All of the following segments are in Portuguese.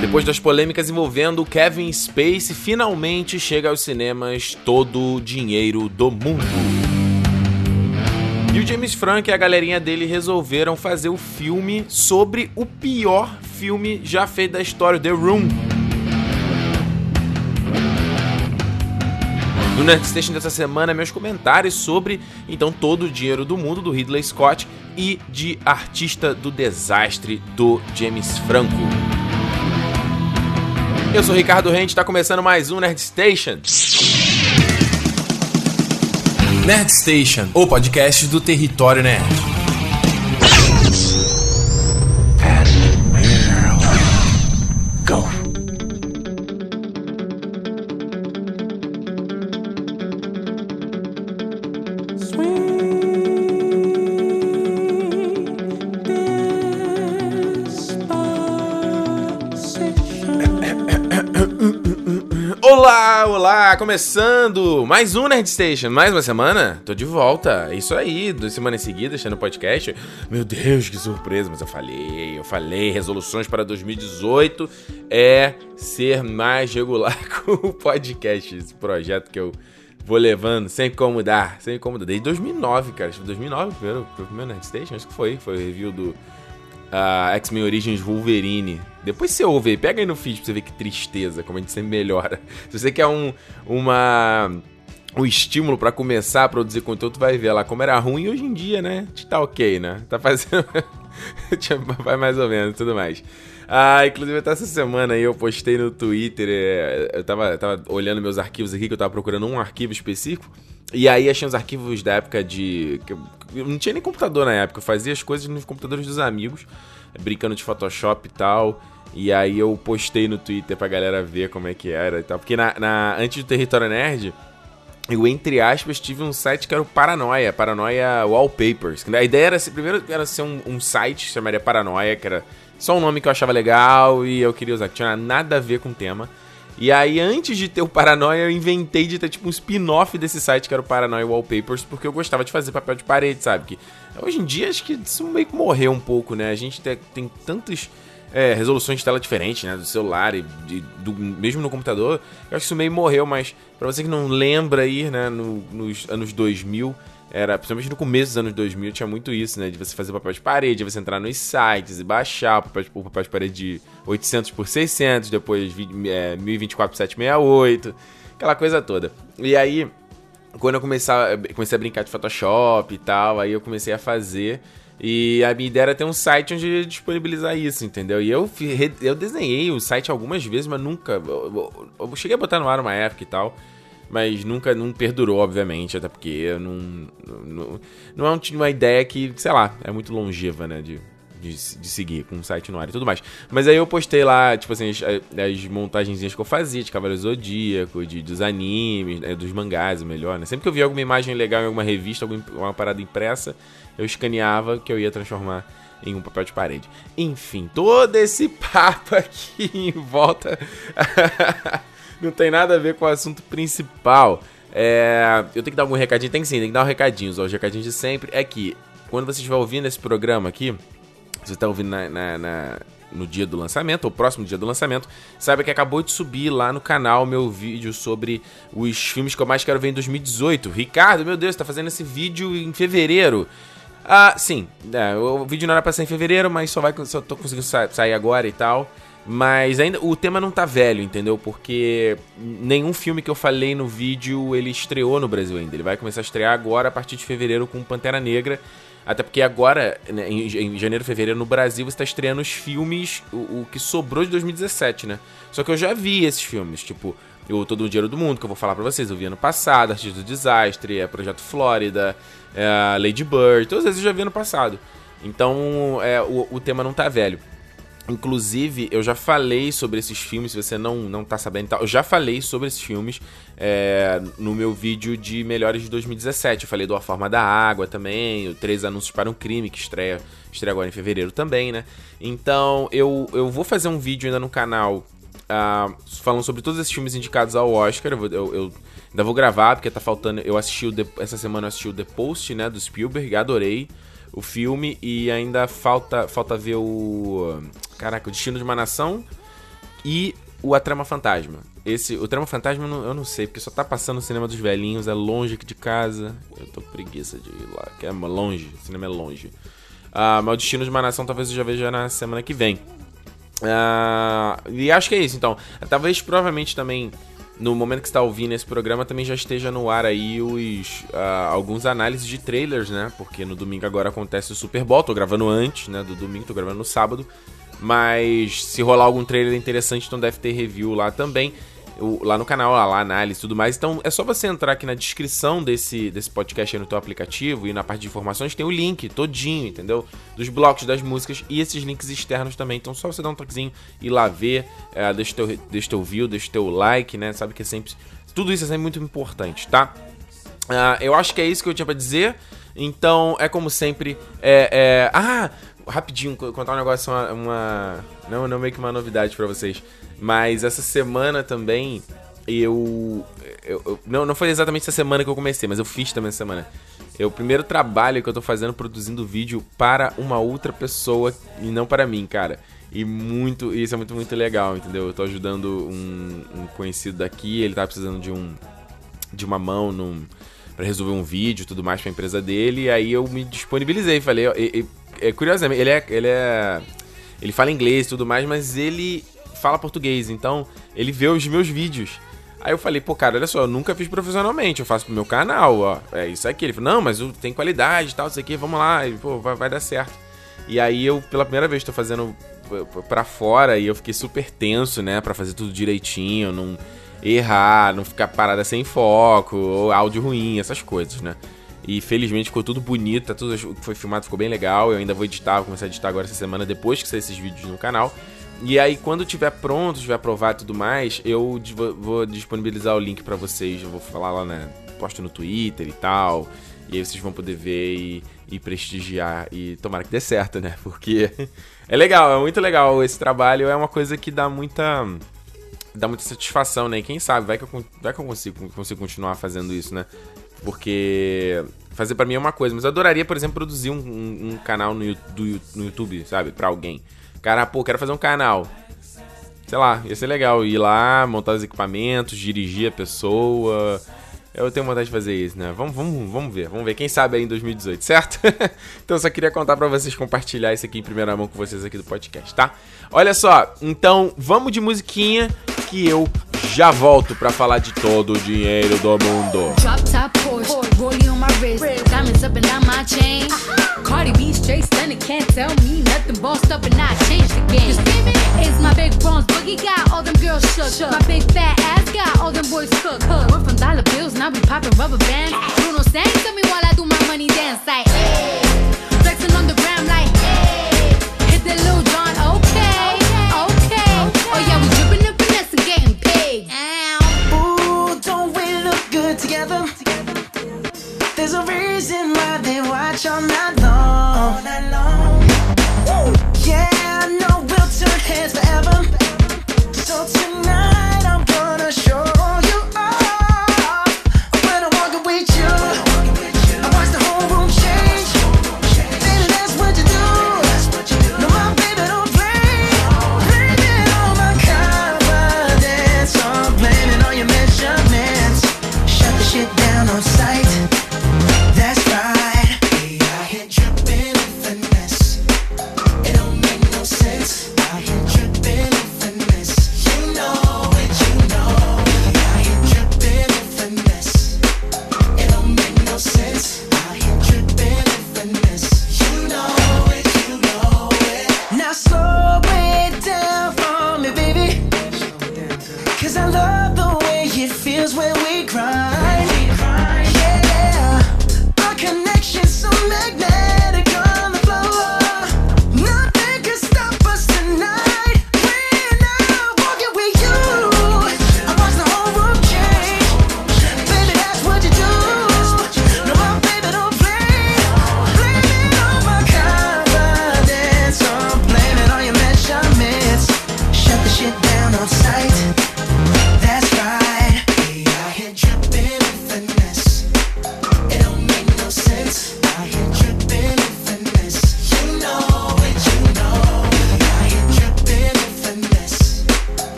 Depois das polêmicas envolvendo Kevin Spacey, finalmente chega aos cinemas todo o dinheiro do mundo. E o James Franco e a galerinha dele resolveram fazer o filme sobre o pior filme já feito da história, The Room. No Nerd Station dessa semana, meus comentários sobre então todo o dinheiro do mundo do Ridley Scott e de Artista do Desastre do James Franco. Eu sou Ricardo Rente, está começando mais um Nerd Station. Nerd Station, o podcast do Território Nerd. Começando mais um Nerd Station, mais uma semana, tô de volta, isso aí, duas semanas seguidas, no podcast, meu Deus, que surpresa, mas eu falei, eu falei, resoluções para 2018 é ser mais regular com o podcast, esse projeto que eu vou levando, sem como mudar, sem como mudar, desde 2009, cara, 2009 primeiro, primeiro Nerd Station, acho que foi, foi o review do uh, X-Men Origins Wolverine. Depois você ouve aí, pega aí no feed pra você ver que tristeza, como a gente sempre melhora. Se você quer um, uma, um estímulo para começar a produzir conteúdo, tu vai ver lá como era ruim hoje em dia, né? Tá ok, né? Tá fazendo. vai mais ou menos tudo mais. Ah, inclusive até essa semana aí eu postei no Twitter, é, eu tava, tava olhando meus arquivos aqui, que eu tava procurando um arquivo específico, e aí achei uns arquivos da época de. Eu, não tinha nem computador na época, eu fazia as coisas nos computadores dos amigos, brincando de Photoshop e tal. E aí eu postei no Twitter pra galera ver como é que era e tal. Porque na, na antes do Território Nerd, eu, entre aspas, tive um site que era o Paranoia, Paranoia Wallpapers. A ideia era ser, primeiro era ser um, um site chamaria Paranoia, que era só um nome que eu achava legal e eu queria usar, que tinha nada a ver com o tema. E aí, antes de ter o Paranoia, eu inventei de ter tipo um spin-off desse site que era o Paranoia Wallpapers, porque eu gostava de fazer papel de parede, sabe? Que hoje em dia acho que isso meio que morreu um pouco, né? A gente tem, tantas é, resoluções de tela diferentes, né? Do celular e de, do, mesmo no computador. Eu acho que isso meio morreu, mas para você que não lembra aí, né? No, nos anos 2000 era, principalmente no começo dos anos 2000, tinha muito isso, né? De você fazer papel de parede, de você entrar nos sites e baixar o papel de, o papel de parede de 800 por 600, depois é, 1024 por 768, aquela coisa toda. E aí, quando eu comecei a, comecei a brincar de Photoshop e tal, aí eu comecei a fazer. E a minha ideia era ter um site onde disponibilizar isso, entendeu? E eu, eu desenhei o site algumas vezes, mas nunca. Eu, eu cheguei a botar no ar uma época e tal mas nunca não perdurou, obviamente, até porque não, não, não é uma ideia que, sei lá, é muito longeva, né, de, de, de, seguir com o site no ar e tudo mais. Mas aí eu postei lá, tipo assim, as, as montagenzinhas que eu fazia de Cavaleiro Zodíaco, de, dos animes, né, dos mangás, melhor, né? Sempre que eu via alguma imagem legal em alguma revista, alguma parada impressa, eu escaneava que eu ia transformar em um papel de parede. Enfim, todo esse papo aqui em volta não tem nada a ver com o assunto principal. É, eu tenho que dar algum recadinho? Tem sim, tem que dar um recadinho. Os recadinhos de sempre é que quando você estiver ouvindo esse programa aqui, você está ouvindo na, na, na, no dia do lançamento, ou próximo dia do lançamento, saiba que acabou de subir lá no canal meu vídeo sobre os filmes que eu mais quero ver em 2018. Ricardo, meu Deus, está fazendo esse vídeo em fevereiro. Ah, sim, é, o vídeo não era pra sair em fevereiro, mas só vai só tô conseguindo sair agora e tal. Mas ainda o tema não tá velho, entendeu? Porque nenhum filme que eu falei no vídeo ele estreou no Brasil ainda. Ele vai começar a estrear agora a partir de fevereiro com Pantera Negra. Até porque agora, né, em, janeiro, fevereiro, no Brasil, você tá estreando os filmes, o, o, que sobrou de 2017, né? Só que eu já vi esses filmes, tipo, o Todo o Dinheiro do Mundo, que eu vou falar pra vocês, eu vi ano passado, Artista do Desastre, é Projeto Flórida, é Lady Bird, todas esses eu já vi ano passado. Então, é, o, o tema não tá velho. Inclusive, eu já falei sobre esses filmes, se você não, não tá sabendo, eu já falei sobre esses filmes é, no meu vídeo de melhores de 2017. Eu falei do A Forma da Água também, o Três Anúncios para um Crime, que estreia, estreia agora em fevereiro também, né? Então, eu, eu vou fazer um vídeo ainda no canal uh, falando sobre todos esses filmes indicados ao Oscar. Eu, eu, eu ainda vou gravar, porque tá faltando. Eu assisti o The, essa semana eu assisti o The Post, né, do Spielberg, adorei o filme e ainda falta falta ver o caraca, o Destino de uma Nação e o A Trama Fantasma. Esse, o Trama Fantasma eu não, eu não sei, porque só tá passando no cinema dos velhinhos, é longe de casa. Eu tô preguiça de ir lá, que é longe, o cinema é longe. Uh, mas o Destino de uma Nação talvez eu já veja na semana que vem. Uh, e acho que é isso, então. Talvez, provavelmente também, no momento que está ouvindo esse programa, também já esteja no ar aí os uh, alguns análises de trailers, né? Porque no domingo agora acontece o Super Bowl. Tô gravando antes, né? Do domingo, tô gravando no sábado. Mas se rolar algum trailer interessante, então deve ter review lá também lá no canal, lá, lá análise e tudo mais. Então é só você entrar aqui na descrição desse, desse podcast aí no teu aplicativo e na parte de informações tem o link todinho, entendeu? Dos blocos das músicas e esses links externos também. Então só você dar um toquezinho e lá ver, é, deixa, teu, deixa teu view, deixa teu like, né? Sabe que é sempre. Tudo isso é sempre muito importante, tá? Uh, eu acho que é isso que eu tinha pra dizer. Então, é como sempre. É, é... Ah, rapidinho, contar um negócio, uma. uma... Não, não meio que uma novidade para vocês. Mas essa semana também eu, eu, eu, não, não foi exatamente essa semana que eu comecei, mas eu fiz também essa semana. É o primeiro trabalho que eu tô fazendo produzindo vídeo para uma outra pessoa e não para mim, cara. E muito, isso é muito, muito legal, entendeu? Eu tô ajudando um, um conhecido daqui, ele tá precisando de um de uma mão num, para resolver um vídeo e tudo mais pra empresa dele, e aí eu me disponibilizei, falei, e, e, é, curiosamente, ele é, ele é ele fala inglês e tudo mais, mas ele fala português, então ele vê os meus vídeos. Aí eu falei, pô, cara, olha só, eu nunca fiz profissionalmente, eu faço pro meu canal, ó. É isso aqui. Ele falou, não, mas tem qualidade e tal, isso aqui, vamos lá, e, pô, vai, vai dar certo. E aí eu, pela primeira vez, tô fazendo pra fora e eu fiquei super tenso, né, pra fazer tudo direitinho, não errar, não ficar parada sem foco, ou áudio ruim, essas coisas, né. E felizmente ficou tudo bonito, tá tudo que foi filmado ficou bem legal. Eu ainda vou editar, vou começar a editar agora essa semana, depois que sair esses vídeos no canal. E aí, quando tiver pronto, tiver aprovado e tudo mais, eu vou disponibilizar o link para vocês. Eu vou falar lá, né? Posto no Twitter e tal. E aí vocês vão poder ver e, e prestigiar. E tomara que dê certo, né? Porque é legal, é muito legal. Esse trabalho é uma coisa que dá muita. Dá muita satisfação, né? E quem sabe, vai que eu, vai que eu consigo, consigo continuar fazendo isso, né? Porque fazer para mim é uma coisa, mas eu adoraria, por exemplo, produzir um, um, um canal no, do, no YouTube, sabe? para alguém. Cara, pô, quero fazer um canal. Sei lá, ia ser legal ir lá, montar os equipamentos, dirigir a pessoa. Eu tenho vontade de fazer isso, né? Vamos, vamos, vamos ver, vamos ver. Quem sabe aí em 2018, certo? então eu só queria contar para vocês, compartilhar isso aqui em primeira mão com vocês aqui do podcast, tá? Olha só, então vamos de musiquinha que eu já volto pra falar de todo o dinheiro do mundo. Drop top Porsche, rolling on my wrist, diamonds up and down my chain. Cardi B straight stunning, can't tell me nothing. Bossed up and I changed the game. It's my big bronze boogie got all them girls shook. My big fat ass got all them boys cooked. Went from dollar bills, now we popping rubber bands. Bruno sang to me while I do my money dance like. Hey. Flexing on the There's a reason why they watch all night long. All night long. Yeah, I know we'll turn heads forever. So tonight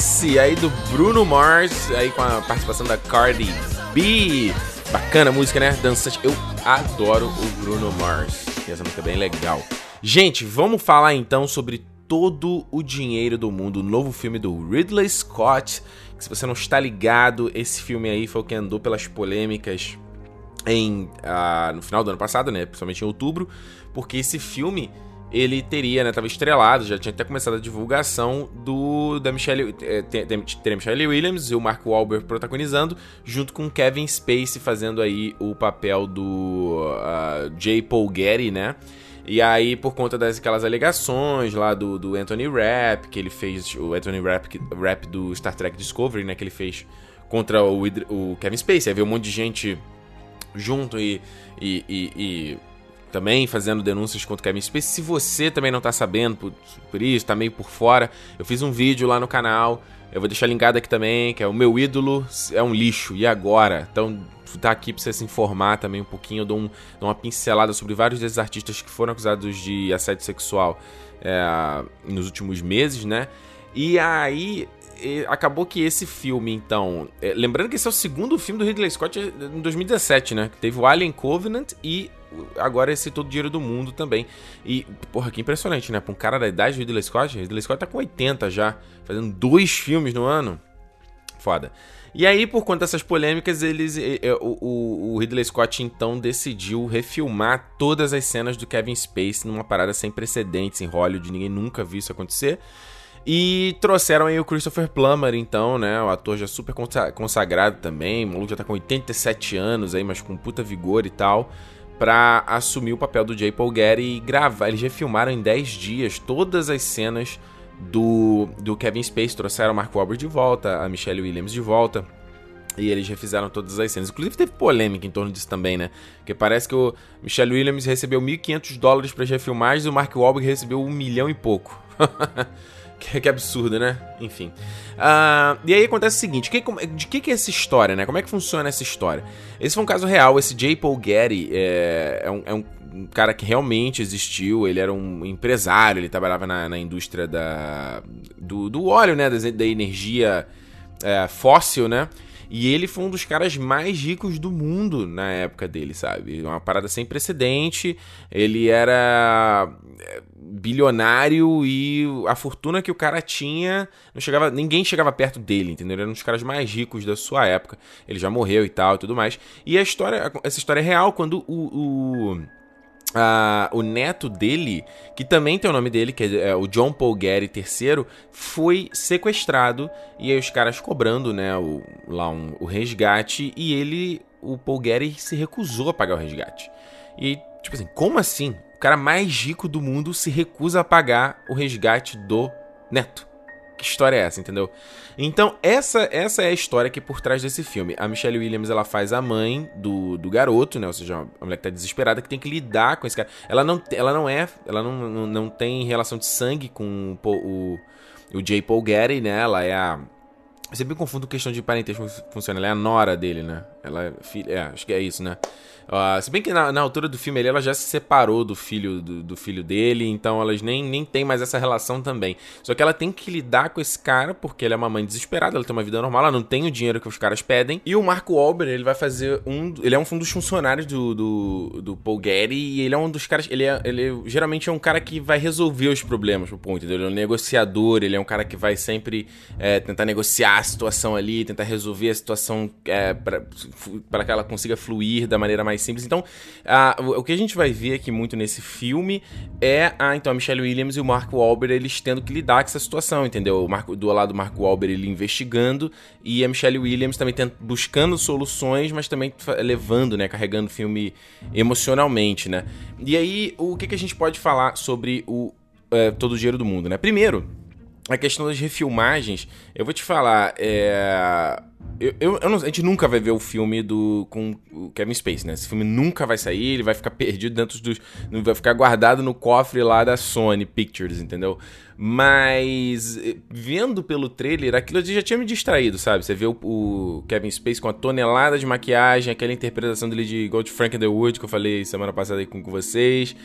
Finesse aí do Bruno Mars, aí com a participação da Cardi B. Bacana a música, né? Dançante. Eu adoro o Bruno Mars. E essa música é bem legal. Gente, vamos falar então sobre todo o dinheiro do mundo, o novo filme do Ridley Scott. Se você não está ligado, esse filme aí foi o que andou pelas polêmicas em uh, no final do ano passado, né? Principalmente em outubro, porque esse filme ele teria, né, tava estrelado, já tinha até começado a divulgação do da Michelle, é, teria Michelle Williams e o Mark Wahlberg protagonizando, junto com Kevin Spacey fazendo aí o papel do uh, J. Paul Getty, né? E aí, por conta daquelas alegações lá do, do Anthony Rapp, que ele fez, o Anthony Rapp, Rapp do Star Trek Discovery, né, que ele fez contra o, o Kevin Spacey, aí veio um monte de gente junto e, e, e, e também fazendo denúncias contra o Kevin Spacey. Se você também não tá sabendo por, por, isso, tá meio por fora, eu fiz um vídeo lá no canal, eu vou deixar linkado aqui também, que é o meu ídolo é um lixo, e agora? Então tá aqui pra você se informar também um pouquinho, eu dou, um, dou uma pincelada sobre vários desses artistas que foram acusados de assédio sexual é, nos últimos meses, né? E aí, acabou que esse filme, então. É, lembrando que esse é o segundo filme do Ridley Scott em 2017, né? Teve o Alien Covenant e agora esse Todo Dinheiro do Mundo também. E, porra, que impressionante, né? Pra um cara da idade do Ridley Scott, Ridley Scott tá com 80 já, fazendo dois filmes no ano. Foda. E aí, por conta dessas polêmicas, eles, o, o, Ridley Scott então decidiu refilmar todas as cenas do Kevin Spacey numa parada sem precedentes em Hollywood, ninguém nunca viu isso acontecer. E trouxeram aí o Christopher Plummer, então, né? O ator já super consagrado também. O maluco já tá com 87 anos aí, mas com puta vigor e tal. Pra assumir o papel do J. Paul Getty e gravar. Eles já filmaram em 10 dias todas as cenas do, do Kevin Spacey. Trouxeram o Mark Wahlberg de volta, a Michelle Williams de volta. E eles refizeram todas as cenas. Inclusive teve polêmica em torno disso também, né? Porque parece que o Michelle Williams recebeu 1.500 dólares para as refilmagens e o Mark Wahlberg recebeu um milhão e pouco. Que, que absurdo, né? Enfim. Uh, e aí acontece o seguinte: que, de que, que é essa história, né? Como é que funciona essa história? Esse foi um caso real. Esse J. Paul Getty é, é, um, é um cara que realmente existiu. Ele era um empresário, ele trabalhava na, na indústria da, do, do óleo, né? Da, da energia é, fóssil, né? E ele foi um dos caras mais ricos do mundo na época dele, sabe? Uma parada sem precedente. Ele era bilionário e a fortuna que o cara tinha, não chegava, ninguém chegava perto dele, entendeu? Ele era um dos caras mais ricos da sua época. Ele já morreu e tal e tudo mais. E a história, essa história é real quando o, o o neto dele, que também tem o nome dele, que é, é o John Paul Getty III, foi sequestrado e aí os caras cobrando, né, o, lá um, o resgate e ele, o Paul Getty, se recusou a pagar o resgate. E, tipo assim, como assim? O cara mais rico do mundo se recusa a pagar o resgate do neto que história é essa, entendeu? Então, essa essa é a história que por trás desse filme. A Michelle Williams, ela faz a mãe do, do garoto, né? Ou seja, a mulher que tá desesperada, que tem que lidar com esse cara. Ela não, ela não é, ela não, não, não tem relação de sangue com o, o, o J. Paul Getty, né? Ela é a... Eu sempre confundo questão de parentesco funciona. Ela é a nora dele, né? Ela é filha... É, acho que é isso, né? Uh, se bem que na, na, altura do filme ali, ela já se separou do filho do, do, filho dele, então elas nem, nem tem mais essa relação também. Só que ela tem que lidar com esse cara, porque ele é uma mãe desesperada, ela tem uma vida normal, ela não tem o dinheiro que os caras pedem. E o Marco Wahlberg, ele vai fazer um... Ele é um dos funcionários do, do, do Paul Getty, e ele é um dos caras... Ele, é, ele geralmente é um cara que vai resolver os problemas pro ponto, entendeu? Ele é um negociador, ele é um cara que vai sempre é, tentar negociar a situação ali, tentar resolver a situação é, para que ela consiga fluir da maneira mais mais simples. Então, a, o que a gente vai ver aqui muito nesse filme é a, então, a Michelle Williams e o Mark Wahlberg eles tendo que lidar com essa situação, entendeu? O Marco, do lado do Mark Wahlberg ele investigando e a Michelle Williams também tent, buscando soluções, mas também levando, né, carregando o filme emocionalmente, né? E aí, o que, que a gente pode falar sobre o é, Todo o Dinheiro do Mundo, né? Primeiro, a questão das refilmagens, eu vou te falar, é Eu, eu, eu não, a gente nunca vai ver o filme do com o Kevin Space, né? Esse filme nunca vai sair, ele vai ficar perdido dentro dos. Vai ficar guardado no cofre lá da Sony Pictures, entendeu? Mas eh, vendo pelo trailer, aquilo já tinha me distraído, sabe? Você vê o, o, Kevin Space com a tonelada de maquiagem, aquela interpretação dele de Gold Frank Underwood que eu falei semana passada aí com, com vocês.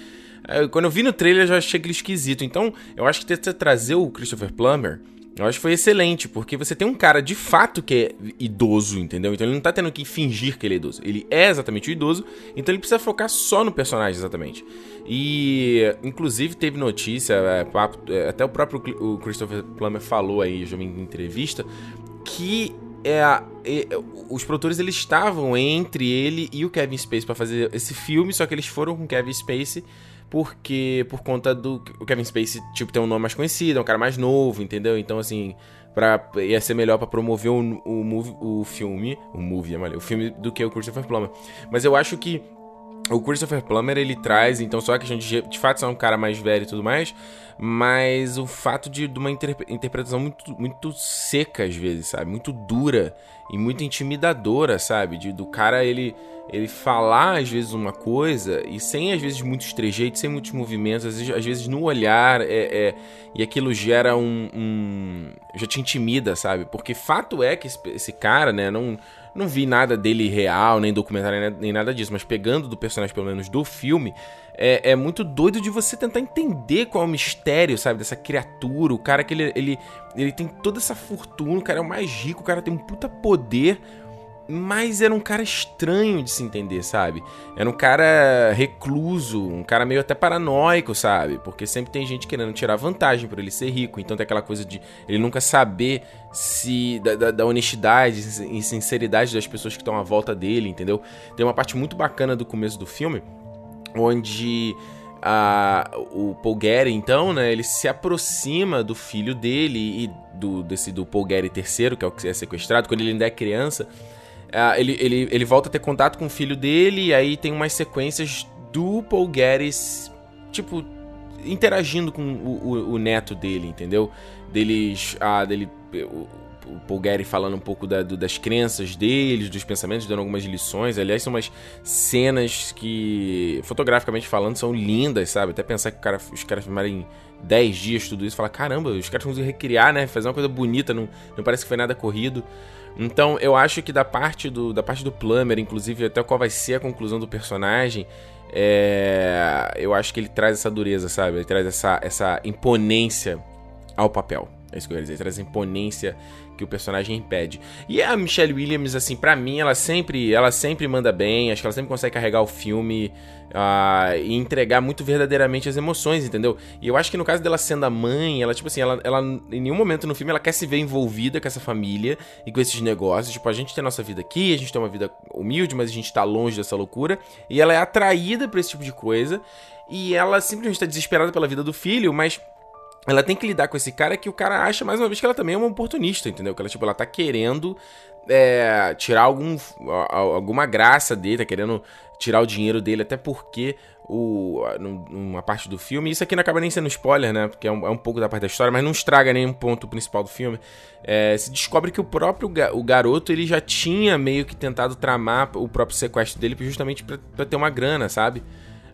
Quando eu vi no trailer, eu já achei aquele esquisito. Então, eu acho que ter trazer o Christopher Plummer eu acho que foi excelente, porque você tem um cara de fato que é idoso, entendeu? Então ele não tá tendo que fingir que ele é idoso. Ele é exatamente o idoso, então ele precisa focar só no personagem, exatamente. E, inclusive, teve notícia, é, é, até o próprio o Christopher Plummer falou aí, já em entrevista, que é, é, os produtores eles estavam entre ele e o Kevin Spacey para fazer esse filme, só que eles foram com o Kevin Spacey porque por conta do o Kevin Spacey tipo tem um nome mais conhecido, é um cara mais novo, entendeu? Então assim, para ia ser melhor para promover o, o, o filme, o movie, o filme do que o Christopher Plummer. Mas eu acho que o Christopher Plummer ele traz, então só a questão de de fato ser um cara mais velho e tudo mais, mas o fato de, de uma interpretação muito, muito seca às vezes, sabe? Muito dura e muito intimidadora, sabe? De, do cara ele ele falar às vezes uma coisa e sem às vezes muitos trejeitos, sem muitos movimentos, às vezes, às vezes no olhar é, é, e aquilo gera um, um, já te intimida, sabe? Porque fato é que esse, esse cara, né, não não vi nada dele real, nem documentário, nem nada disso, mas pegando do personagem, pelo menos do filme, é, é, muito doido de você tentar entender qual é o mistério, sabe, dessa criatura. O cara que ele, ele, ele tem toda essa fortuna, o cara é o mais rico, o cara tem um puta poder mas era um cara estranho de se entender, sabe? Era um cara recluso, um cara meio até paranoico, sabe? Porque sempre tem gente querendo tirar vantagem por ele ser rico. Então tem aquela coisa de ele nunca saber se da, da, da honestidade e sinceridade das pessoas que estão à volta dele, entendeu? Tem uma parte muito bacana do começo do filme, onde a, o Paul Getty, então, né, ele se aproxima do filho dele e do, desse, do Paul Getty III, que é o que é sequestrado, quando ele ainda é criança. Uh, ele, ele, ele volta a ter contato com o filho dele, e aí tem umas sequências do Paul Guedes, tipo, interagindo com o, o, o neto dele, entendeu? Deles. Ah, dele. O, o Paul Getty falando um pouco da, do, das crenças deles, dos pensamentos, dando algumas lições. Aliás, são umas cenas que, fotograficamente falando, são lindas, sabe? Até pensar que cara, os caras filmarem 10 dias tudo isso, falar, caramba, os caras conseguiram recriar, né? Fazer uma coisa bonita, não, não parece que foi nada corrido. Então, eu acho que da parte do, da parte do Plummer, inclusive, até qual vai ser a conclusão do personagem, é, eu acho que ele traz essa dureza, sabe? Ele traz essa, essa imponência ao papel. É isso que eu ia dizer, traz imponência que o personagem impede. E a Michelle Williams, assim, para mim, ela sempre, ela sempre manda bem, acho que ela sempre consegue carregar o filme uh, e entregar muito verdadeiramente as emoções, entendeu? E eu acho que no caso dela sendo a mãe, ela, tipo assim, ela, ela em nenhum momento no filme ela quer se ver envolvida com essa família e com esses negócios. Tipo, a gente tem a nossa vida aqui, a gente tem uma vida humilde, mas a gente tá longe dessa loucura. E ela é atraída por esse tipo de coisa. E ela simplesmente tá desesperada pela vida do filho, mas ela tem que lidar com esse cara que o cara acha, mais uma vez, que ela também é uma oportunista, entendeu? Que ela, tipo, ela tá querendo é, tirar algum, alguma graça dele, tá querendo tirar o dinheiro dele, até porque o, numa parte do filme, isso aqui não acaba nem sendo spoiler, né? Porque é um, é um pouco da parte da história, mas não estraga nenhum ponto principal do filme. É, se descobre que o próprio o garoto ele já tinha meio que tentado tramar o próprio sequestro dele justamente para ter uma grana, sabe?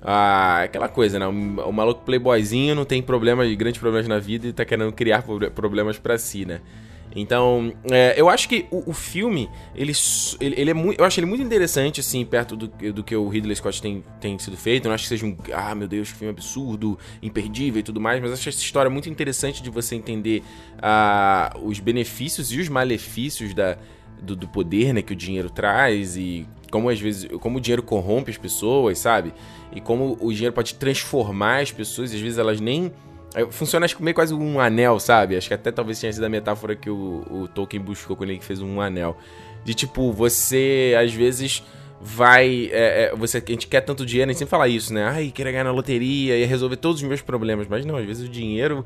Ah, aquela coisa, né? O, o maluco playboyzinho não tem problemas, grandes problemas na vida e tá querendo criar problemas para si, né? Então, é, eu acho que o, o filme, ele, ele, ele, é muito. Eu acho ele muito interessante, assim, perto do, do que o Ridley Scott tem, tem sido feito. Eu não acho que seja um. Ah, meu Deus, que filme absurdo, imperdível e tudo mais, mas acho essa história muito interessante de você entender ah, os benefícios e os malefícios da, do, do poder né, que o dinheiro traz e como às vezes como o dinheiro corrompe as pessoas, sabe? E como o dinheiro pode transformar as pessoas, às vezes elas nem funciona acho que meio quase um anel, sabe? Acho que até talvez tenha sido a metáfora que o, o Tolkien buscou quando ele fez um anel. De tipo, você às vezes vai. É, é, você, a gente quer tanto dinheiro, a gente sempre fala isso, né? Ai, queria ganhar na loteria e resolver todos os meus problemas. Mas não, às vezes o dinheiro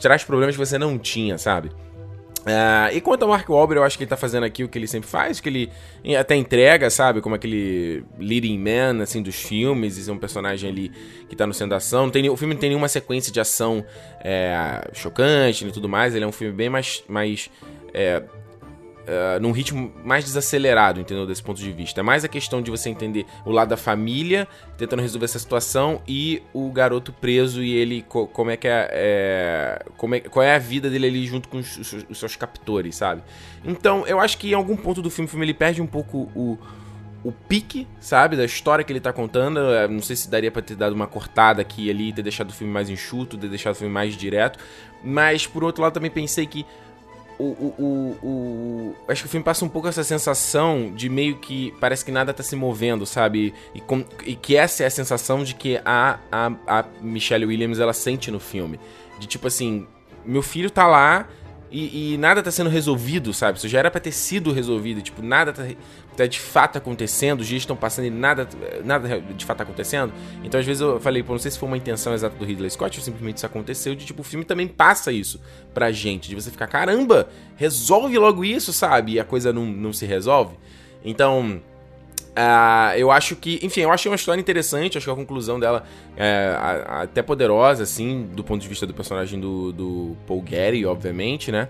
traz problemas que você não tinha, sabe? Uh, e quanto ao Mark Wahlberg, eu acho que ele tá fazendo aqui o que ele sempre faz, que ele até entrega, sabe? Como aquele leading man, assim, dos filmes, e é um personagem ali que tá no centro da ação. Tem, o filme não tem nenhuma sequência de ação é, chocante e tudo mais, ele é um filme bem mais, mais é, uh, num ritmo mais desacelerado, entendeu? Desse ponto de vista. É mais a questão de você entender o lado da família, tentando resolver essa situação, e o garoto preso e ele, co como é que é, é, como é, Qual é a vida dele ali junto com os, os, seus captores, sabe? Então, eu acho que em algum ponto do filme, o filme ele perde um pouco o o pique, sabe, da história que ele tá contando. Eu não sei se daria para ter dado uma cortada aqui e ali, ter deixado o filme mais enxuto, ter deixado o filme mais direto. Mas por outro lado também pensei que o, o, o, acho que o filme passa um pouco essa sensação de meio que parece que nada tá se movendo, sabe? E, com, e que essa é a sensação de que a, a, a Michelle Williams ela sente no filme. De tipo assim, meu filho tá lá e, e, nada tá sendo resolvido, sabe? Isso já era pra ter sido resolvido. Tipo, nada tá, tá de fato acontecendo, os dias estão passando e nada, nada de fato tá acontecendo. Então, às vezes eu falei, pô, não sei se foi uma intenção exata do Ridley Scott ou simplesmente isso aconteceu. De tipo, o filme também passa isso pra gente. De você ficar, caramba, resolve logo isso, sabe? E a coisa não, não se resolve. Então. Uh, eu acho que, enfim, eu achei uma história interessante, acho que a conclusão dela é até poderosa, assim, do ponto de vista do personagem do, do Paul Getty, obviamente, né?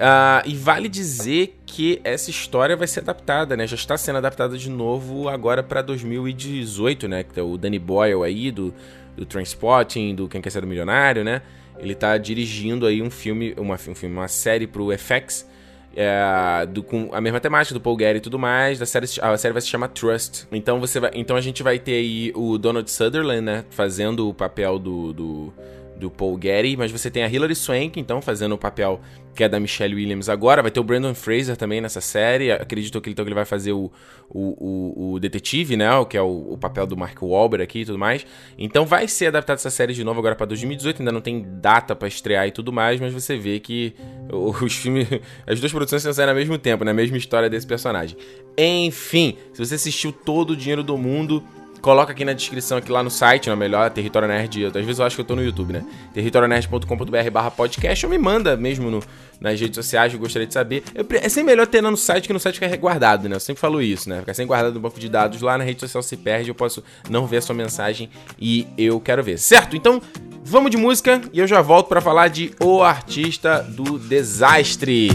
Uh, e vale dizer que essa história vai ser adaptada, né? Já está sendo adaptada de novo agora para 2018, né? Que é o Danny Boyle aí, do, do Transporting, do Quem Quer Ser o Milionário, né? Ele está dirigindo aí um filme, uma, um filme, uma série pro FX, é, do, com a mesma temática do Paul Getty e tudo mais. Da série, a série vai se chamar Trust. Então você vai, então a gente vai ter aí o Donald Sutherland, né, fazendo o papel do, do do Paul Getty, mas você tem a Hilary Swank, então, fazendo o papel que é da Michelle Williams agora. Vai ter o Brandon Fraser também nessa série. Acredito que, então, que ele vai fazer o, o, o, o detetive, né? O que é o, o, papel do Mark Wahlberg aqui e tudo mais. Então vai ser adaptado essa série de novo agora para 2018. Ainda não tem data para estrear e tudo mais, mas você vê que os filmes. As duas produções estão saindo ao mesmo tempo, na né? mesma história desse personagem. Enfim, se você assistiu todo o dinheiro do mundo Coloca aqui na descrição, aqui lá no site, na melhor, Território Nerd. Às vezes eu acho que eu tô no YouTube, né? territorionerd.com.br barra podcast ou me manda mesmo no, nas redes sociais, eu gostaria de saber. Eu, é sempre melhor ter no site que no site fica guardado, né? Eu sempre falo isso, né? Ficar sem guardado no banco de dados lá na rede social se perde, eu posso não ver a sua mensagem e eu quero ver. Certo? Então, vamos de música e eu já volto para falar de O Artista do Desastre.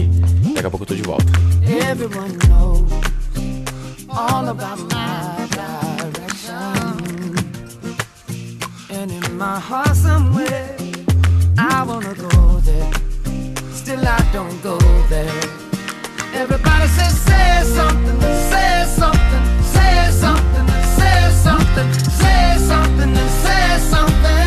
Daqui a pouco eu tô de volta. Everyone knows all about my my heart somewhere. I wanna go there, still I don't go there. Everybody says, say something, say something, say something, say something, say something, say something.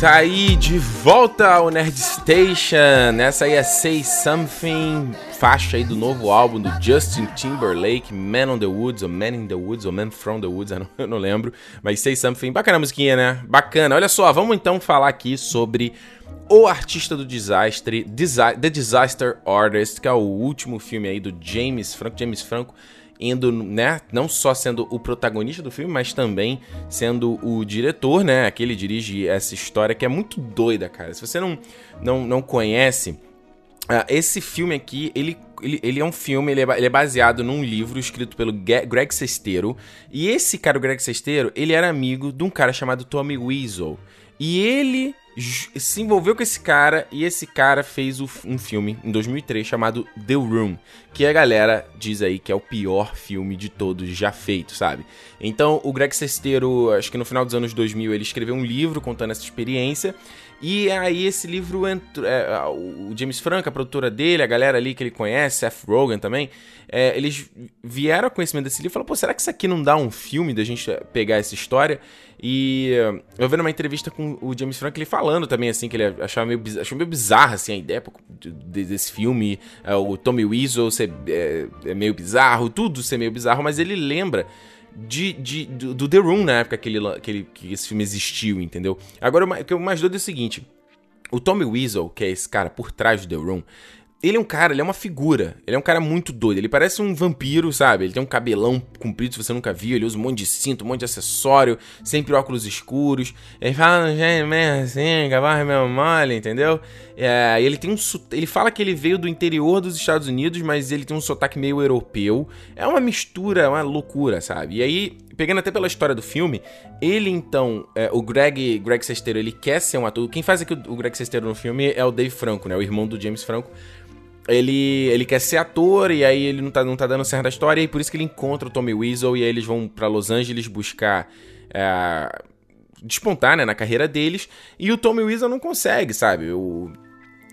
Tá aí de volta ao Nerd Station. Essa aí é Say Something, faixa aí do novo álbum do Justin Timberlake, Man on the Woods, ou Man in the Woods, ou Man from the Woods, eu não, eu não lembro. Mas Say Something, bacana a musiquinha, né? Bacana. Olha só, vamos então falar aqui sobre O Artista do Desastre, The Disaster Artist, que é o último filme aí do James Franco. James Franco indo, né, não só sendo o protagonista do filme, mas também sendo o diretor, né, aquele dirige essa história que é muito doida, cara. Se você não, não, não conhece, uh, esse filme aqui, ele ele, ele, é um filme, ele é, ele é, baseado num livro escrito pelo Greg Sestero. E esse cara, o Greg Sestero, ele era amigo de um cara chamado Tommy Weasel. E ele se envolveu com esse cara e esse cara fez um filme em 2003 chamado The Room, que a galera diz aí que é o pior filme de todos já feito, sabe? Então, o Greg Sestero, acho que no final dos anos 2000, ele escreveu um livro contando essa experiência e aí esse livro entrou, é, o James Franco, a produtora dele, a galera ali que ele conhece, Seth Rogen também, é, eles vieram a conhecimento desse livro e falaram, pô, será que isso aqui não dá um filme da gente pegar essa história? E eu vendo uma entrevista com o James Franco, ele falando também, assim, que ele achava meio, achou meio bizarro, assim, a ideia desse filme, é, o Tommy Weasel ser é, é meio bizarro, tudo ser meio bizarro, mas ele lembra de, de, do, do, The Room na época que, ele, que, ele, que esse filme existiu, entendeu? Agora, o que eu mais doido é o seguinte: o Tommy Weasel, que é esse cara por trás do The Room, ele é um cara, ele é uma figura. Ele é um cara muito doido. Ele parece um vampiro, sabe? Ele tem um cabelão comprido, se você nunca viu. Ele usa um monte de cinto, um monte de acessório, sempre óculos escuros. Ele fala, gente, assim, cavarra meu mole, entendeu? É, ele tem um. Ele fala que ele veio do interior dos Estados Unidos, mas ele tem um sotaque meio europeu. É uma mistura, uma loucura, sabe? E aí, pegando até pela história do filme, ele então, é, o Greg, Greg Sestero, ele quer ser um ator. Quem faz aqui o, o Greg Sestero no filme é o Dave Franco, né? O irmão do James Franco ele, ele quer ser ator e aí ele não tá, não tá dando certo a história e por isso que ele encontra o Tommy Weasel e aí eles vão para Los Angeles buscar é, despontar né, na carreira deles e o Tommy Weasel não consegue, sabe? O,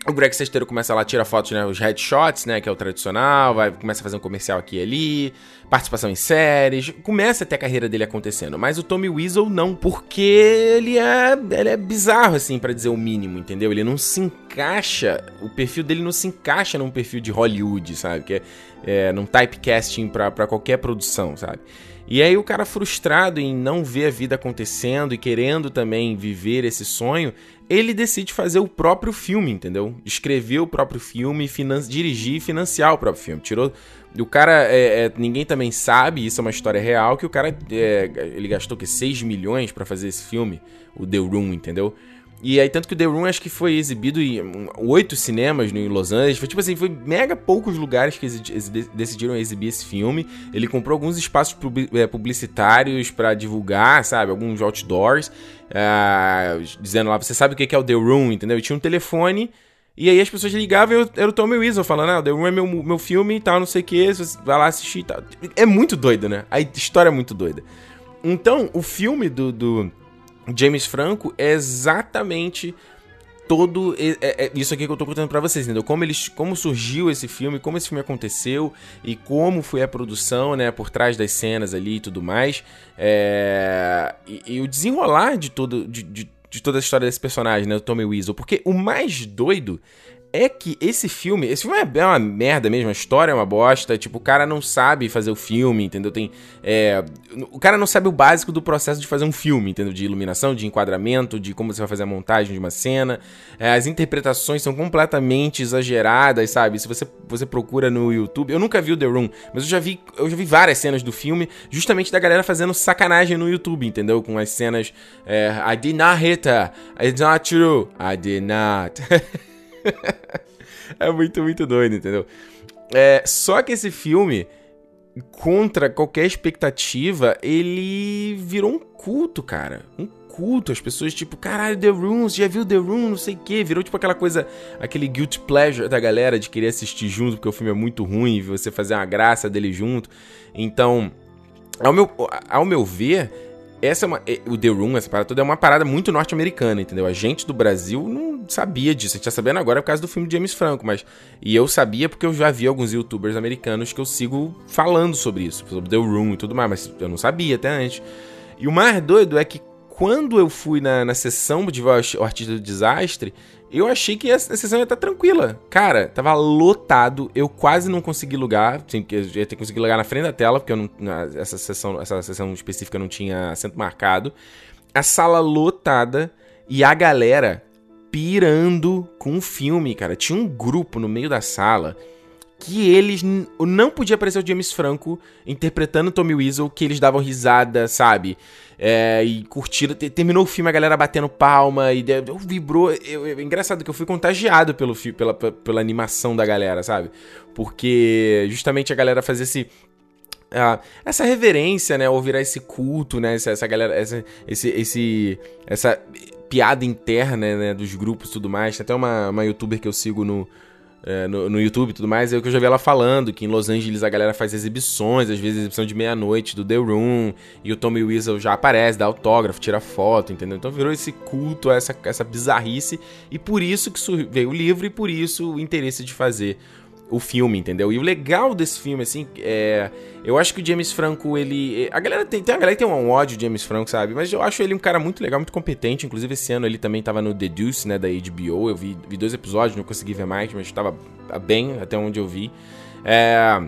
o Greg Sestero começa lá, tira fotos, né, os headshots, né, que é o tradicional, vai, começa a fazer um comercial aqui e ali, participação em séries, começa a ter a carreira dele acontecendo. Mas o Tommy Weasel não, porque ele é, ele é bizarro, assim, para dizer o mínimo, entendeu? Ele não se encaixa, o perfil dele não se encaixa num perfil de Hollywood, sabe? Que é, é num typecasting pra, pra qualquer produção, sabe? E aí o cara frustrado em não ver a vida acontecendo e querendo também viver esse sonho, ele decide fazer o próprio filme, entendeu? Escrever o próprio filme, dirigir e financiar o próprio filme. Tirou. O cara, é, é, ninguém também sabe, isso é uma história real, que o cara, é, ele gastou que 6 milhões para fazer esse filme, o The Room, entendeu? E aí, tanto que o The Room acho que foi exibido em oito cinemas em Los Angeles. Foi tipo assim, foi mega poucos lugares que decidiram exibir esse filme. Ele comprou alguns espaços é, publicitários para divulgar, sabe? Alguns outdoors. Uh, dizendo lá, você sabe o que é o The Room, entendeu? E tinha um telefone. E aí as pessoas ligavam e era o Tommy Wiseau falando, ah, The Room é meu, meu filme e tal, não sei o que, você vai lá assistir e tal. É muito doido, né? A história é muito doida. Então, o filme do, do James Franco é exatamente todo é, é, isso aqui que eu tô contando para vocês, entendeu? Como eles, como surgiu esse filme, como esse filme aconteceu e como foi a produção, né, por trás das cenas ali e tudo mais, é, e, e, o desenrolar de todo de, de, de, toda a história desse personagem, né, o Tommy Weasel, porque o mais doido é que esse filme, esse filme é uma merda mesmo, a história é uma bosta, tipo, o cara não sabe fazer o filme, entendeu? Tem, é, o cara não sabe o básico do processo de fazer um filme, entendeu? De iluminação, de enquadramento, de como você vai fazer a montagem de uma cena. É, as interpretações são completamente exageradas, sabe? Se você, você procura no YouTube, eu nunca vi o The Room, mas eu já vi, eu já vi várias cenas do filme, justamente da galera fazendo sacanagem no YouTube, entendeu? Com as cenas, é, I did not hit her, it's not true, I did not. é muito, muito doido, entendeu? É, só que esse filme, contra qualquer expectativa, ele virou um culto, cara. Um culto. As pessoas, tipo, caralho, The Room, já viu The Room, não sei o quê. Virou tipo aquela coisa, aquele guilt pleasure da galera de querer assistir junto, porque o filme é muito ruim, você fazer uma graça dele junto. Então, ao meu, ao meu ver, essa é uma, o The Room, essa parada toda, é uma parada muito norte-americana, entendeu? A gente do Brasil não sabia disso. A gente tá sabendo agora por causa do filme de James Franco, mas. E eu sabia porque eu já vi alguns youtubers americanos que eu sigo falando sobre isso, sobre The Room e tudo mais, mas eu não sabia até antes. E o mais doido é que quando eu fui na, na sessão de voz o artista do desastre, eu achei que a, sessão ia estar tranquila. Cara, tava lotado, eu quase não consegui lugar, assim, eu ia ter conseguido lugar na frente da tela, porque não, essa, sessão, essa sessão específica não tinha assento marcado. A sala lotada e a galera pirando com o filme, cara. Tinha um grupo no meio da sala que eles não podia aparecer o James Franco interpretando Tommy Weasel, que eles davam risada, sabe? É, e curtiram. Terminou o filme, a galera batendo palma e deu, vibrou. Eu, eu, engraçado que eu fui contagiado pelo pela, pela animação da galera, sabe? Porque justamente a galera fazia esse. Essa reverência, né? Ou virar esse culto, né? Essa, essa galera. Essa, esse, esse, essa piada interna né, dos grupos e tudo mais. Tem até uma, uma youtuber que eu sigo no, é, no, no, YouTube e tudo mais, é o que eu já vi ela falando, que em Los Angeles a galera faz exibições, às vezes exibição de meia-noite do The Room, e o Tommy Weasel já aparece, dá autógrafo, tira foto, entendeu? Então virou esse culto, essa, essa bizarrice, e por isso que veio o livro, e por isso o interesse de fazer o filme, entendeu? E o legal desse filme, assim, é. Eu acho que o James Franco, ele. A galera tem. Tem a galera tem um ódio de James Franco, sabe? Mas eu acho ele um cara muito legal, muito competente. Inclusive, esse ano ele também tava no The Deuce, né, da HBO. Eu vi, vi dois episódios, não consegui ver mais, mas tava bem até onde eu vi. É.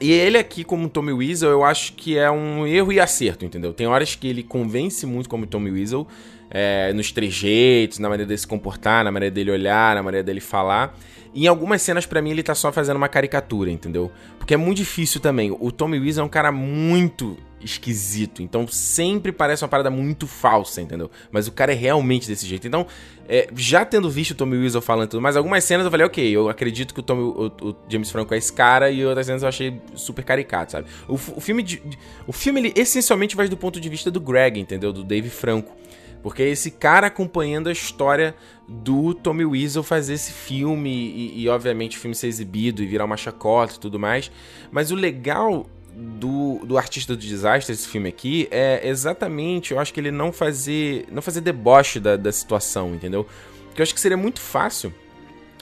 E ele aqui, como Tommy Weasel, eu acho que é um erro e acerto, entendeu? Tem horas que ele convence muito como Tommy Weasel, é, nos trejeitos, na maneira dele se comportar, na maneira dele olhar, na maneira dele falar. Em algumas cenas, para mim, ele tá só fazendo uma caricatura, entendeu? Porque é muito difícil também. O Tommy Wiseau é um cara muito esquisito. Então sempre parece uma parada muito falsa, entendeu? Mas o cara é realmente desse jeito. Então, é, já tendo visto o Tommy Wiseau falando tudo mais, algumas cenas eu falei, ok, eu acredito que o, Tommy, o, o James Franco é esse cara, e outras cenas eu achei super caricato, sabe? O, o filme, de, o filme ele essencialmente vai do ponto de vista do Greg, entendeu? Do Dave Franco. Porque é esse cara acompanhando a história do Tommy Weasel fazer esse filme e, e, obviamente, o filme ser exibido e virar uma chacota e tudo mais. Mas o legal do, do artista do desastre, esse filme aqui, é exatamente, eu acho que ele não fazer, não fazer deboche da, da situação, entendeu? Porque eu acho que seria muito fácil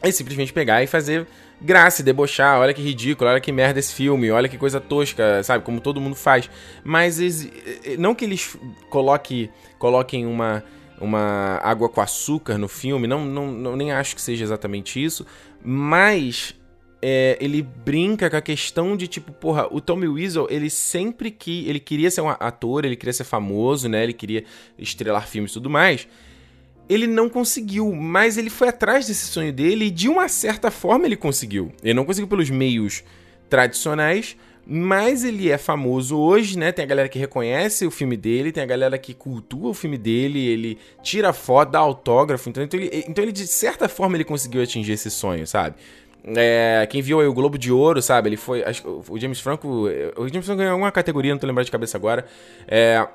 ele simplesmente pegar e fazer graça debochar, olha que ridículo, olha que merda esse filme, olha que coisa tosca, sabe? Como todo mundo faz. Mas não que eles coloquem, coloquem uma, uma água com açúcar no filme, não, não, não nem acho que seja exatamente isso, mas é, ele brinca com a questão de tipo, porra, o Tommy Weasel, ele sempre que ele queria ser um ator, ele queria ser famoso, né? Ele queria estrelar filmes e tudo mais ele não conseguiu, mas ele foi atrás desse sonho dele e de uma certa forma ele conseguiu. Ele não conseguiu pelos meios tradicionais, mas ele é famoso hoje, né? Tem a galera que reconhece o filme dele, tem a galera que cultua o filme dele, ele tira foto, dá autógrafo, então, então, ele, então ele de certa forma ele conseguiu atingir esse sonho, sabe? É, quem viu aí o Globo de Ouro, sabe? Ele foi. Acho, o James Franco. O James Franco ganhou alguma categoria, não tô lembrando de cabeça agora. É,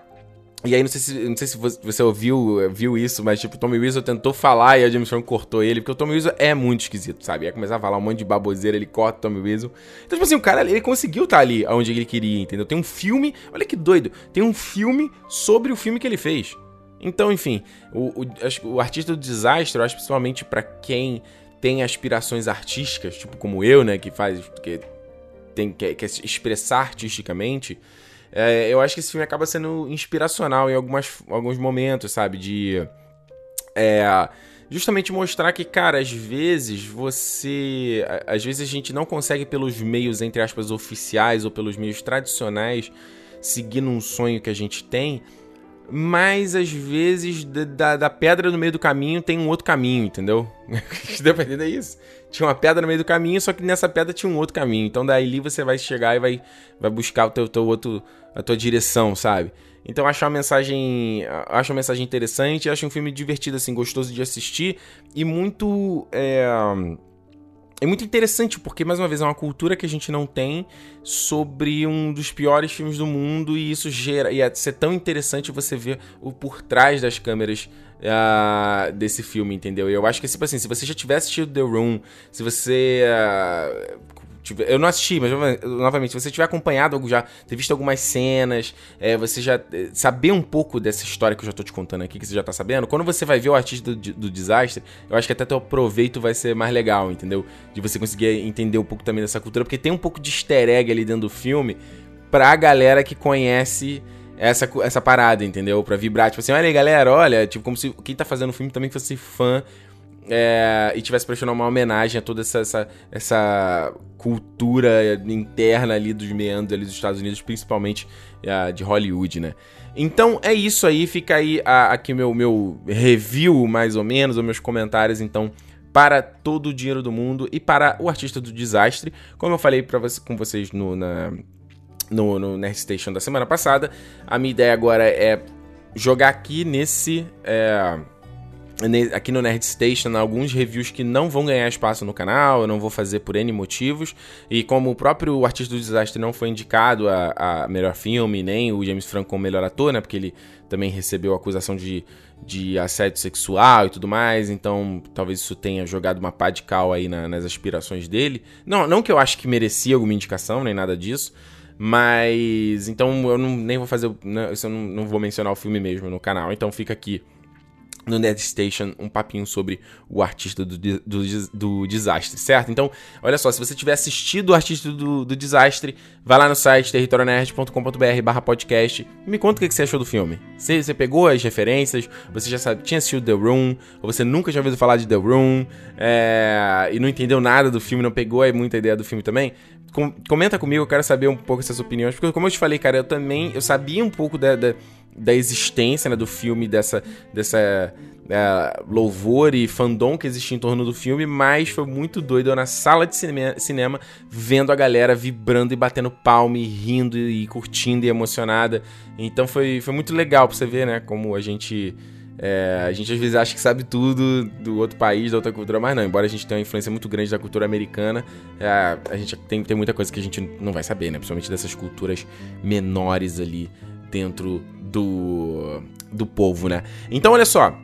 e aí, não sei se, não sei se você ouviu viu isso, mas tipo, o Tommy Wiseau tentou falar e a James Franco cortou ele, porque o Tommy Wiseau é muito esquisito, sabe? Ia começar a falar um monte de baboseira, ele corta o Tommy Wiseau. Então, tipo assim, o cara, ele conseguiu estar tá ali onde ele queria, entendeu? Tem um filme, olha que doido, tem um filme sobre o filme que ele fez. Então, enfim, o, o, o artista do desastre, eu acho principalmente para quem tem aspirações artísticas, tipo como eu, né, que faz, que tem, quer, quer se expressar artisticamente é, eu acho que esse filme acaba sendo inspiracional em algumas, alguns momentos, sabe? De. É, justamente mostrar que, cara, às vezes você. Às vezes a gente não consegue, pelos meios, entre aspas, oficiais ou pelos meios tradicionais, seguir num sonho que a gente tem. Mas às vezes da, da pedra no meio do caminho tem um outro caminho, entendeu? Deu pra entender isso? Tinha uma pedra no meio do caminho, só que nessa pedra tinha um outro caminho. Então daí você vai chegar e vai, vai buscar o teu, teu outro, a tua direção, sabe? Então acho uma mensagem, acho uma mensagem interessante, acho um filme divertido assim, gostoso de assistir e muito é, é muito interessante porque mais uma vez é uma cultura que a gente não tem sobre um dos piores filmes do mundo e isso gera e é ser tão interessante você ver o por trás das câmeras uh, desse filme, entendeu? Eu acho que, tipo assim, se você já tivesse assistido The Room, se você. Uh, eu não assisti, mas novamente, se você tiver acompanhado já, ter visto algumas cenas, é, você já é, saber um pouco dessa história que eu já tô te contando aqui, que você já tá sabendo, quando você vai ver o artista do, do desastre, eu acho que até teu proveito vai ser mais legal, entendeu? De você conseguir entender um pouco também dessa cultura, porque tem um pouco de easter egg ali dentro do filme pra galera que conhece essa, essa parada, entendeu? Pra vibrar, tipo assim, olha aí, galera, olha, tipo, como se quem tá fazendo o filme também fosse fã é, e tivesse prestando uma homenagem a toda essa, essa, essa cultura interna ali dos meandros ali dos Estados Unidos, principalmente uh, de Hollywood, né? Então é isso aí, fica aí a, aqui meu, meu review, mais ou menos, os meus comentários, então, para todo o dinheiro do mundo e para o artista do desastre. Como eu falei você, com vocês no, na, no, no Nerd Station da semana passada, a minha ideia agora é jogar aqui nesse. É, aqui no Nerd Station alguns reviews que não vão ganhar espaço no canal, eu não vou fazer por N motivos. E como o próprio Artista do Desastre não foi indicado a, a melhor filme, nem o James Franco como melhor ator, né? Porque ele também recebeu acusação de, de assédio sexual e tudo mais, então talvez isso tenha jogado uma pá de cal aí na, nas aspirações dele. Não, não que eu acho que merecia alguma indicação, nem nada disso. Mas. Então eu não, nem vou fazer. Né, eu não, não vou mencionar o filme mesmo no canal. Então fica aqui no Nerd Station um papinho sobre o artista do, do, do, desastre, certo? Então, olha só, se você tiver assistido o artista do, do desastre, vai lá no site territorionerd.com.br barra podcast me conta o que você achou do filme. Você, você pegou as referências, você já sabe, tinha assistido The Room, ou você nunca tinha ouvido falar de The Room, é, e não entendeu nada do filme, não pegou aí muita ideia do filme também? Com, comenta comigo, eu quero saber um pouco essas opiniões, porque como eu te falei, cara, eu também, eu sabia um pouco da, da da existência né, do filme, dessa, dessa uh, louvor e fandom que existia em torno do filme, mas foi muito doido eu na sala de cinema, cinema vendo a galera vibrando e batendo palma e rindo e curtindo e emocionada. Então foi, foi muito legal pra você ver, né, como a gente. É, a gente às vezes acha que sabe tudo do outro país, da outra cultura, mas não. Embora a gente tenha uma influência muito grande da cultura americana, é, a gente tem, tem muita coisa que a gente não vai saber, né? Principalmente dessas culturas menores ali dentro do, do povo, né? Então, olha só.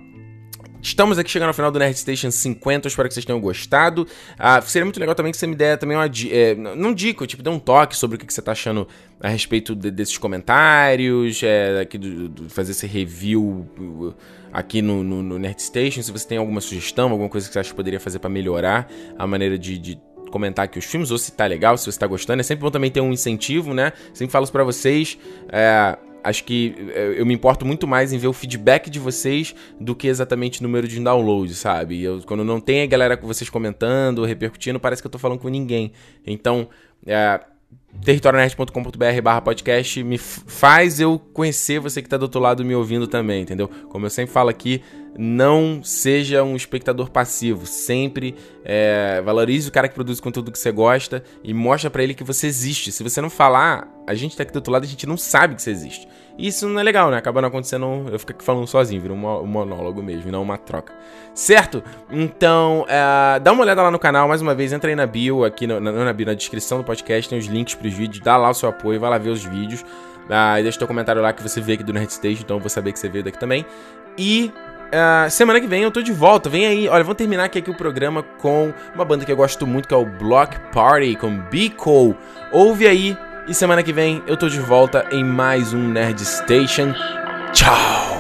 Estamos aqui chegando ao final do Nerd Station 50, espero que vocês tenham gostado. Ah, seria muito legal também que você me der também uma é, não dica, tipo, dê um toque sobre o que, que você tá achando a respeito de, desses comentários, é, aqui do, do, fazer esse review uh, aqui no, no, no, Nerd Station. Se você tem alguma sugestão, alguma coisa que você acha que poderia fazer para melhorar a maneira de, de comentar aqui os filmes, ou se tá legal, se você tá gostando. É sempre bom também ter um incentivo, né? Sempre falo isso pra vocês. É, acho que é, eu me importo muito mais em ver o feedback de vocês do que exatamente o número de downloads, sabe? Eu, quando não tem a galera com vocês comentando, repercutindo, parece que eu tô falando com ninguém. Então, é, territorionerd.com.br barra podcast me faz eu conhecer você que está do outro lado me ouvindo também, entendeu? Como eu sempre falo aqui, não seja um espectador passivo. Sempre é, valorize o cara que produz o conteúdo que você gosta e mostra para ele que você existe. Se você não falar, a gente tá aqui do outro lado e a gente não sabe que você existe. E isso não é legal, né? Acaba não acontecendo. Eu fico aqui falando sozinho, vira um monólogo mesmo, não uma troca. Certo? Então, é, dá uma olhada lá no canal, mais uma vez, entra aí na bio, aqui no, na, na bio, na descrição do podcast, tem os links pros vídeos, dá lá o seu apoio, vai lá ver os vídeos. Ah, deixa teu comentário lá que você vê aqui do Nerd Stage, então eu vou saber que você veio daqui também. E Uh, semana que vem eu tô de volta. Vem aí. Olha, vamos terminar aqui, aqui, o programa com uma banda que eu gosto muito, que é o Block Party, com Bico. Ouve aí. E semana que vem eu tô de volta em mais um Nerd Station. Tchau!